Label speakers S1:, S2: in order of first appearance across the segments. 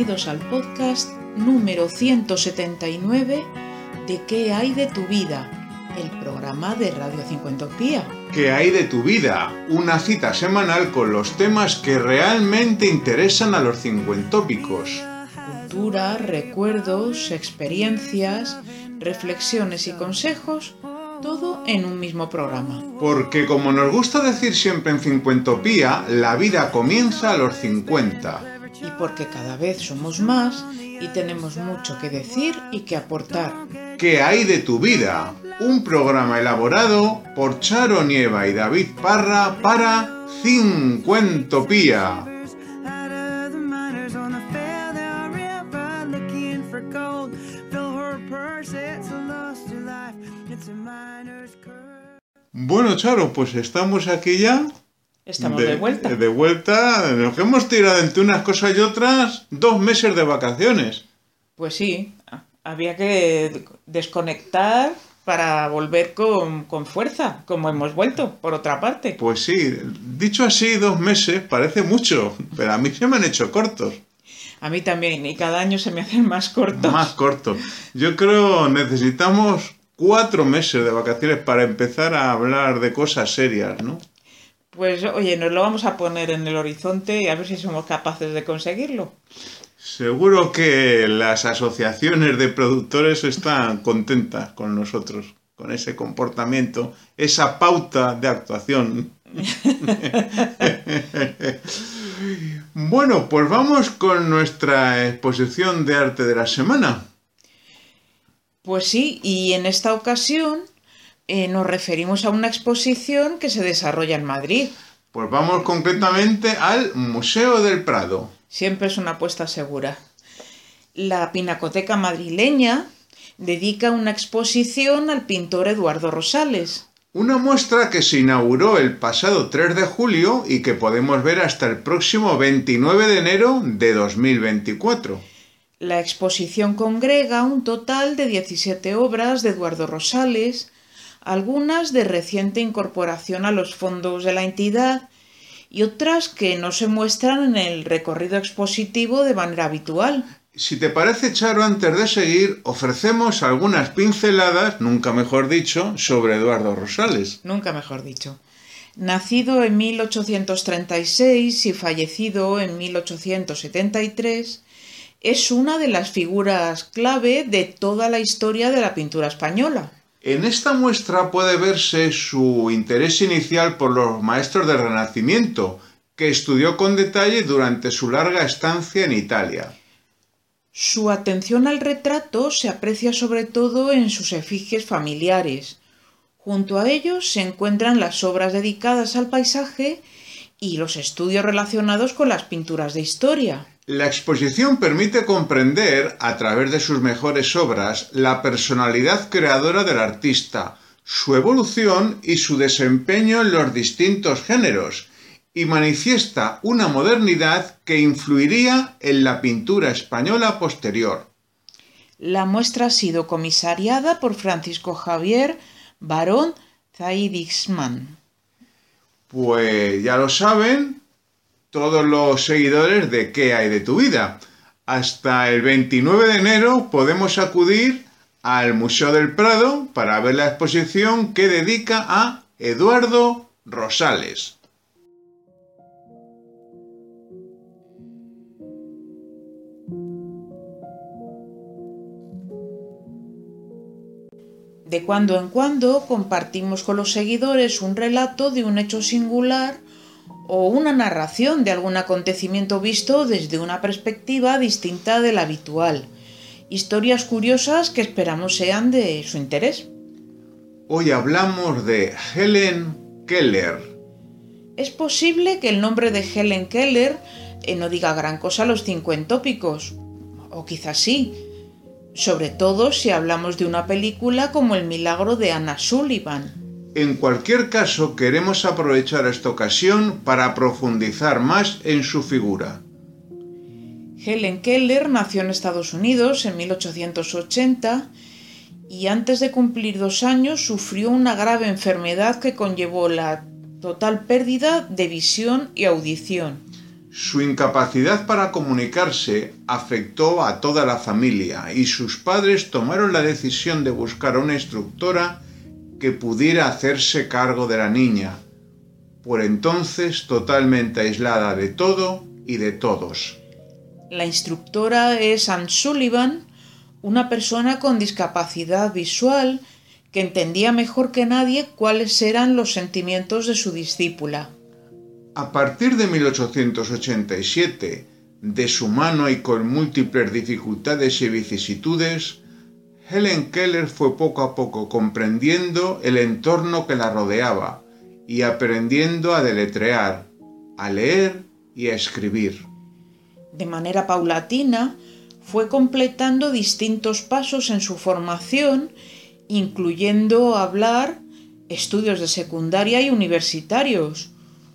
S1: bienvenidos al podcast número 179 de ¿Qué hay de tu vida? El programa de Radio Cincuentopía.
S2: ¿Qué hay de tu vida? Una cita semanal con los temas que realmente interesan a los cincuentópicos.
S1: Cultura, recuerdos, experiencias, reflexiones y consejos, todo en un mismo programa.
S2: Porque como nos gusta decir siempre en Cincuentopía, la vida comienza a los 50
S1: y porque cada vez somos más y tenemos mucho que decir y que aportar.
S2: ¿Qué hay de tu vida? Un programa elaborado por Charo Nieva y David Parra para Cincuentopía. Bueno, Charo, pues estamos aquí ya
S1: Estamos de, vuelta.
S2: De vuelta, nos hemos tirado entre unas cosas y otras dos meses de vacaciones.
S1: Pues sí, había que desconectar para volver con, con, fuerza, como hemos vuelto, por otra parte.
S2: Pues sí, dicho así, dos meses parece mucho, pero a mí se me han hecho cortos.
S1: A mí también, y cada año se me hacen más cortos.
S2: Más cortos. Yo creo necesitamos cuatro meses de vacaciones para empezar a hablar de cosas serias, ¿no?
S1: Pues oye, nos lo vamos a poner en el horizonte y a ver si somos capaces de conseguirlo.
S2: Seguro que las asociaciones de productores están contentas con nosotros, con ese comportamiento, esa pauta de actuación. bueno, pues vamos con nuestra exposición de arte de la semana.
S1: Pues sí, y en esta ocasión eh, nos referimos a una exposición que se desarrolla en Madrid.
S2: Pues vamos concretamente al Museo del Prado.
S1: Siempre es una apuesta segura. La Pinacoteca madrileña dedica una exposición al pintor Eduardo Rosales.
S2: Una muestra que se inauguró el pasado 3 de julio y que podemos ver hasta el próximo 29 de enero de 2024.
S1: La exposición congrega un total de 17 obras de Eduardo Rosales, algunas de reciente incorporación a los fondos de la entidad y otras que no se muestran en el recorrido expositivo de manera habitual.
S2: Si te parece, Charo, antes de seguir, ofrecemos algunas pinceladas, nunca mejor dicho, sobre Eduardo Rosales.
S1: Nunca mejor dicho. Nacido en 1836 y fallecido en 1873, es una de las figuras clave de toda la historia de la pintura española.
S2: En esta muestra puede verse su interés inicial por los maestros del Renacimiento, que estudió con detalle durante su larga estancia en Italia.
S1: Su atención al retrato se aprecia sobre todo en sus efigies familiares. Junto a ellos se encuentran las obras dedicadas al paisaje y los estudios relacionados con las pinturas de historia.
S2: La exposición permite comprender, a través de sus mejores obras, la personalidad creadora del artista, su evolución y su desempeño en los distintos géneros, y manifiesta una modernidad que influiría en la pintura española posterior.
S1: La muestra ha sido comisariada por Francisco Javier Barón Zaidixman.
S2: Pues ya lo saben, todos los seguidores de ¿Qué hay de tu vida? Hasta el 29 de enero podemos acudir al Museo del Prado para ver la exposición que dedica a Eduardo Rosales.
S1: De cuando en cuando compartimos con los seguidores un relato de un hecho singular o una narración de algún acontecimiento visto desde una perspectiva distinta de la habitual. Historias curiosas que esperamos sean de su interés.
S2: Hoy hablamos de Helen Keller.
S1: Es posible que el nombre de Helen Keller eh, no diga gran cosa a los cincuentópicos, o quizás sí, sobre todo si hablamos de una película como El milagro de Anna Sullivan.
S2: En cualquier caso, queremos aprovechar esta ocasión para profundizar más en su figura.
S1: Helen Keller nació en Estados Unidos en 1880 y antes de cumplir dos años sufrió una grave enfermedad que conllevó la total pérdida de visión y audición.
S2: Su incapacidad para comunicarse afectó a toda la familia y sus padres tomaron la decisión de buscar a una instructora que pudiera hacerse cargo de la niña, por entonces totalmente aislada de todo y de todos.
S1: La instructora es Anne Sullivan, una persona con discapacidad visual que entendía mejor que nadie cuáles eran los sentimientos de su discípula.
S2: A partir de 1887, de su mano y con múltiples dificultades y vicisitudes, Helen Keller fue poco a poco comprendiendo el entorno que la rodeaba y aprendiendo a deletrear, a leer y a escribir.
S1: De manera paulatina, fue completando distintos pasos en su formación, incluyendo hablar, estudios de secundaria y universitarios,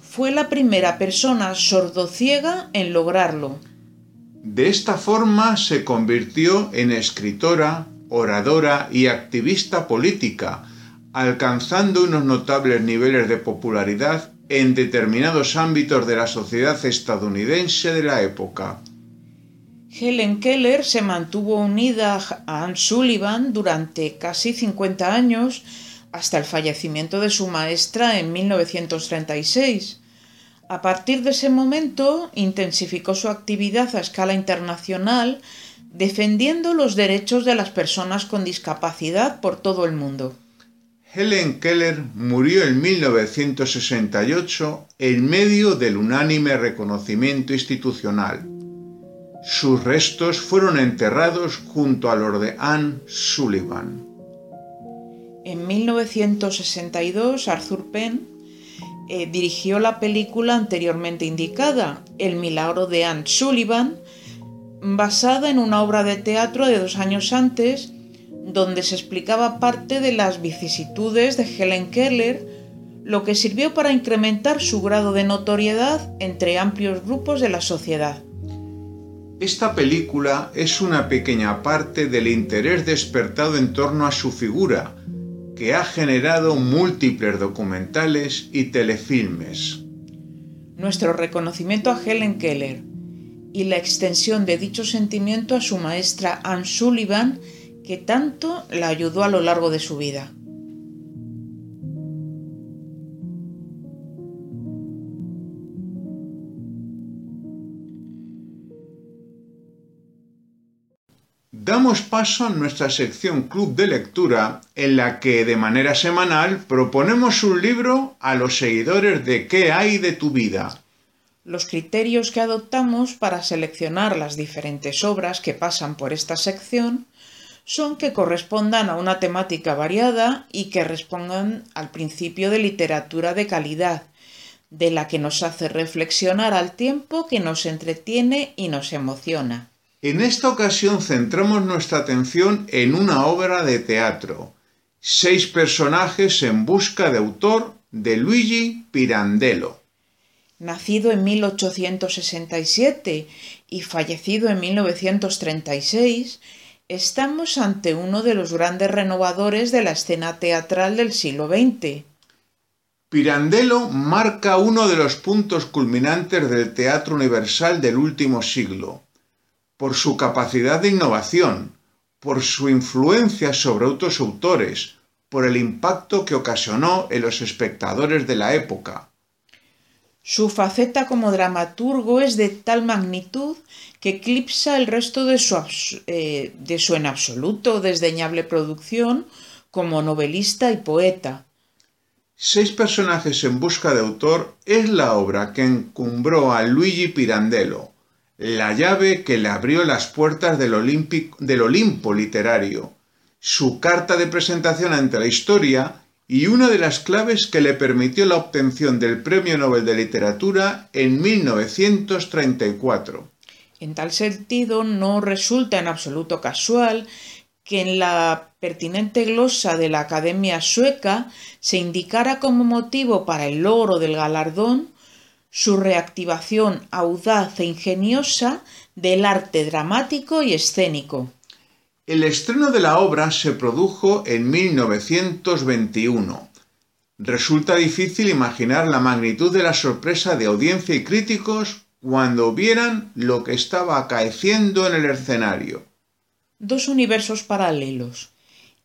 S1: fue la primera persona sordociega en lograrlo.
S2: De esta forma se convirtió en escritora, oradora y activista política, alcanzando unos notables niveles de popularidad en determinados ámbitos de la sociedad estadounidense de la época.
S1: Helen Keller se mantuvo unida a Anne Sullivan durante casi 50 años hasta el fallecimiento de su maestra en 1936. A partir de ese momento intensificó su actividad a escala internacional defendiendo los derechos de las personas con discapacidad por todo el mundo.
S2: Helen Keller murió en 1968 en medio del unánime reconocimiento institucional. Sus restos fueron enterrados junto a los de Anne Sullivan.
S1: En 1962, Arthur Penn eh, dirigió la película anteriormente indicada, El milagro de Anne Sullivan, basada en una obra de teatro de dos años antes, donde se explicaba parte de las vicisitudes de Helen Keller, lo que sirvió para incrementar su grado de notoriedad entre amplios grupos de la sociedad.
S2: Esta película es una pequeña parte del interés despertado en torno a su figura, que ha generado múltiples documentales y telefilmes.
S1: Nuestro reconocimiento a Helen Keller y la extensión de dicho sentimiento a su maestra Anne Sullivan, que tanto la ayudó a lo largo de su vida.
S2: damos paso a nuestra sección Club de Lectura, en la que de manera semanal proponemos un libro a los seguidores de ¿Qué hay de tu vida?
S1: Los criterios que adoptamos para seleccionar las diferentes obras que pasan por esta sección son que correspondan a una temática variada y que respondan al principio de literatura de calidad, de la que nos hace reflexionar al tiempo que nos entretiene y nos emociona.
S2: En esta ocasión centramos nuestra atención en una obra de teatro, Seis personajes en busca de autor de Luigi Pirandello.
S1: Nacido en 1867 y fallecido en 1936, estamos ante uno de los grandes renovadores de la escena teatral del siglo XX.
S2: Pirandello marca uno de los puntos culminantes del teatro universal del último siglo por su capacidad de innovación, por su influencia sobre otros autores, por el impacto que ocasionó en los espectadores de la época.
S1: Su faceta como dramaturgo es de tal magnitud que eclipsa el resto de su, eh, de su en absoluto desdeñable producción como novelista y poeta.
S2: Seis personajes en busca de autor es la obra que encumbró a Luigi Pirandello, la llave que le abrió las puertas del, del Olimpo literario, su carta de presentación ante la historia y una de las claves que le permitió la obtención del Premio Nobel de Literatura en 1934.
S1: En tal sentido, no resulta en absoluto casual que en la pertinente glosa de la Academia Sueca se indicara como motivo para el logro del galardón su reactivación audaz e ingeniosa del arte dramático y escénico.
S2: El estreno de la obra se produjo en 1921. Resulta difícil imaginar la magnitud de la sorpresa de audiencia y críticos cuando vieran lo que estaba acaeciendo en el escenario.
S1: Dos universos paralelos,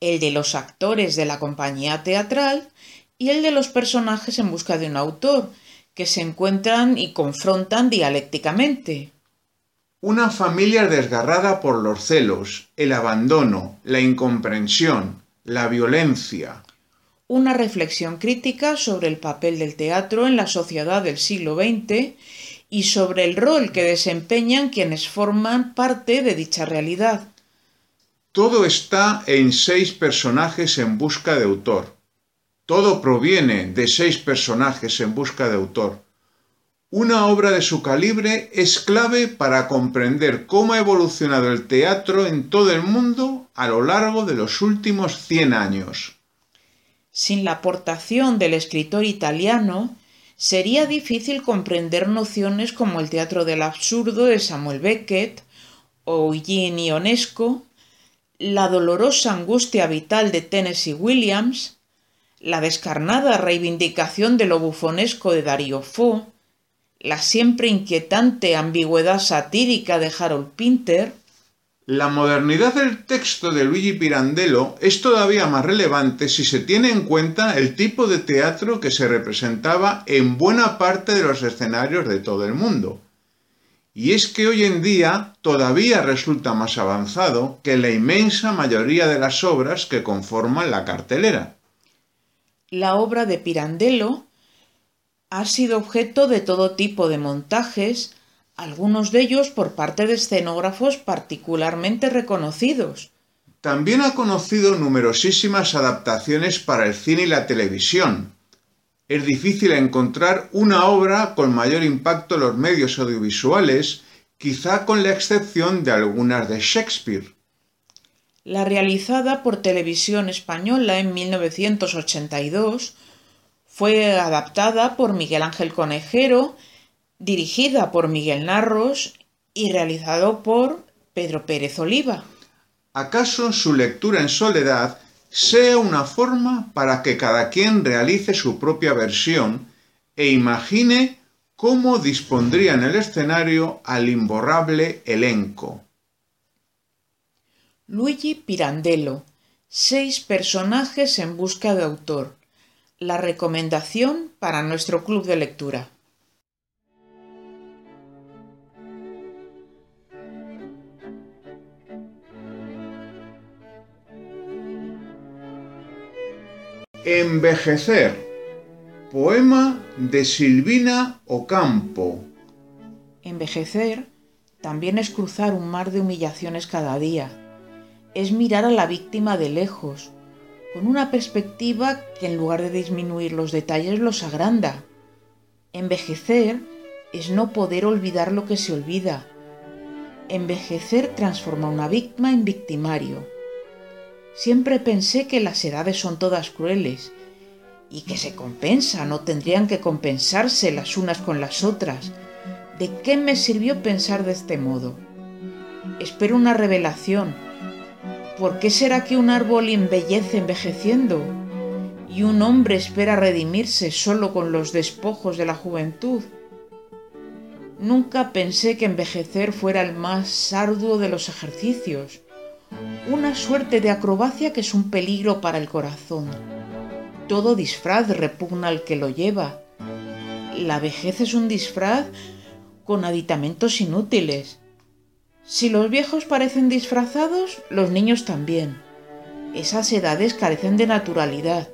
S1: el de los actores de la compañía teatral y el de los personajes en busca de un autor, que se encuentran y confrontan dialécticamente.
S2: Una familia desgarrada por los celos, el abandono, la incomprensión, la violencia.
S1: Una reflexión crítica sobre el papel del teatro en la sociedad del siglo XX y sobre el rol que desempeñan quienes forman parte de dicha realidad.
S2: Todo está en seis personajes en busca de autor. Todo proviene de seis personajes en busca de autor. Una obra de su calibre es clave para comprender cómo ha evolucionado el teatro en todo el mundo a lo largo de los últimos 100 años.
S1: Sin la aportación del escritor italiano, sería difícil comprender nociones como el teatro del absurdo de Samuel Beckett o Eugene Ionesco, la dolorosa angustia vital de Tennessee Williams, la descarnada reivindicación de lo bufonesco de Darío Fo, la siempre inquietante ambigüedad satírica de Harold Pinter,
S2: la modernidad del texto de Luigi Pirandello es todavía más relevante si se tiene en cuenta el tipo de teatro que se representaba en buena parte de los escenarios de todo el mundo. Y es que hoy en día todavía resulta más avanzado que la inmensa mayoría de las obras que conforman la cartelera
S1: la obra de Pirandello ha sido objeto de todo tipo de montajes, algunos de ellos por parte de escenógrafos particularmente reconocidos.
S2: También ha conocido numerosísimas adaptaciones para el cine y la televisión. Es difícil encontrar una obra con mayor impacto en los medios audiovisuales, quizá con la excepción de algunas de Shakespeare
S1: la realizada por Televisión Española en 1982, fue adaptada por Miguel Ángel Conejero, dirigida por Miguel Narros y realizado por Pedro Pérez Oliva.
S2: ¿Acaso su lectura en soledad sea una forma para que cada quien realice su propia versión e imagine cómo dispondría en el escenario al imborrable elenco?
S1: Luigi Pirandello. Seis personajes en busca de autor. La recomendación para nuestro club de lectura.
S2: Envejecer. Poema de Silvina Ocampo.
S1: Envejecer también es cruzar un mar de humillaciones cada día es mirar a la víctima de lejos, con una perspectiva que en lugar de disminuir los detalles los agranda. Envejecer es no poder olvidar lo que se olvida. Envejecer transforma una víctima en victimario. Siempre pensé que las edades son todas crueles y que se compensan o tendrían que compensarse las unas con las otras. ¿De qué me sirvió pensar de este modo? Espero una revelación ¿Por qué será que un árbol embellece envejeciendo y un hombre espera redimirse solo con los despojos de la juventud? Nunca pensé que envejecer fuera el más arduo de los ejercicios, una suerte de acrobacia que es un peligro para el corazón. Todo disfraz repugna al que lo lleva. La vejez es un disfraz con aditamentos inútiles si los viejos parecen disfrazados, los niños también. Esas edades carecen de naturalidad.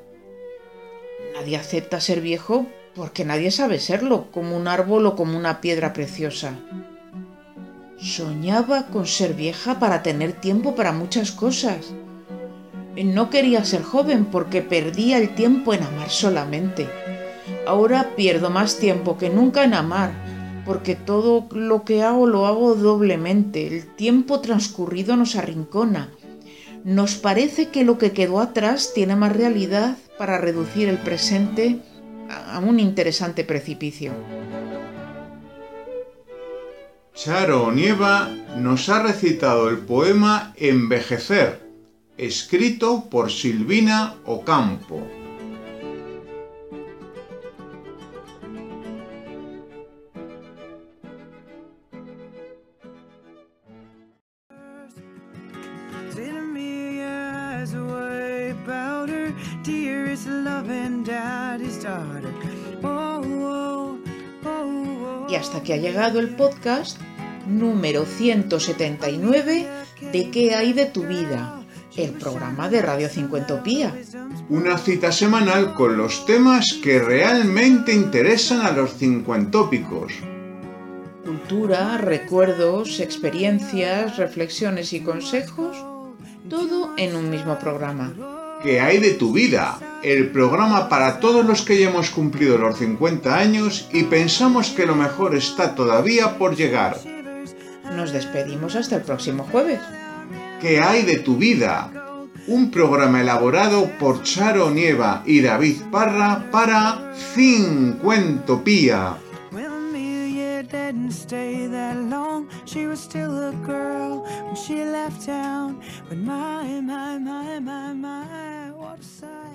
S1: Nadie acepta ser viejo porque nadie sabe serlo, como un árbol o como una piedra preciosa. Soñaba con ser vieja para tener tiempo para muchas cosas. No quería ser joven porque perdía el tiempo en amar solamente. Ahora pierdo más tiempo que nunca en amar porque todo lo que hago lo hago doblemente. El tiempo transcurrido nos arrincona. Nos parece que lo que quedó atrás tiene más realidad para reducir el presente a un interesante precipicio.
S2: Charo Nieva nos ha recitado el poema Envejecer, escrito por Silvina Ocampo.
S1: Loving daddy's daughter. Oh, oh, oh, y hasta que ha llegado el podcast número 179 de ¿Qué hay de tu vida? El programa de Radio Cincuentopía.
S2: Una cita semanal con los temas que realmente interesan a los cincuentópicos.
S1: Cultura, recuerdos, experiencias, reflexiones y consejos, todo en un mismo programa.
S2: ¿Qué hay de tu vida? El programa para todos los que ya hemos cumplido los 50 años y pensamos que lo mejor está todavía por llegar.
S1: Nos despedimos hasta el próximo jueves.
S2: ¿Qué hay de tu vida? Un programa elaborado por Charo Nieva y David Parra para Cincuentopía. Didn't stay that long. She was still a girl when she left town. But my, my, my, my, my, what a sight.